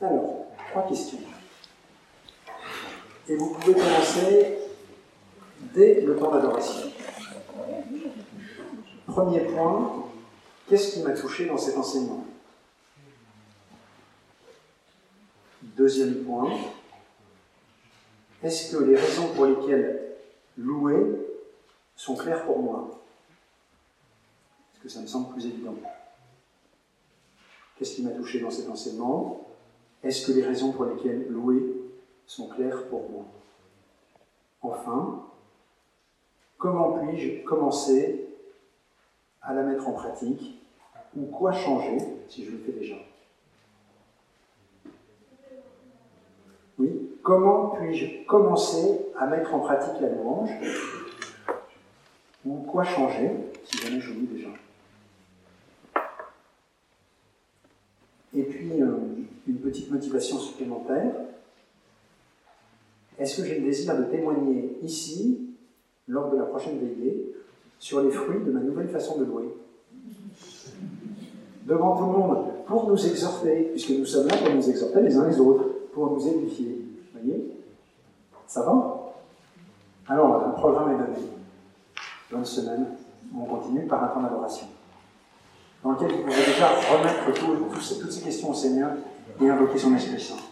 Alors, trois questions. Et vous pouvez commencer dès le temps d'adoration. Premier point, qu'est-ce qui m'a touché dans cet enseignement? Deuxième point, est-ce que les raisons pour lesquelles louer sont claires pour moi? Est-ce que ça me semble plus évident Qu'est-ce qui m'a touché dans cet enseignement? Est-ce que les raisons pour lesquelles louer sont claires pour moi? Enfin, comment puis-je commencer à la mettre en pratique? Ou quoi changer si je le fais déjà? Oui, comment puis-je commencer à mettre en pratique la louange? Ou quoi changer si jamais je lis déjà? Et puis, euh, une petite motivation supplémentaire. Est-ce que j'ai le désir de témoigner ici, lors de la prochaine veillée, sur les fruits de ma nouvelle façon de louer? Devant tout le monde, pour nous exhorter, puisque nous sommes là pour nous exhorter les uns les autres, pour nous édifier. Vous voyez? Ça va? Alors, le programme est donné. Bonne semaine. On continue par un temps d'adoration dans lequel vous pouvez déjà remettre toutes ces questions au Seigneur et invoquer son Esprit Saint.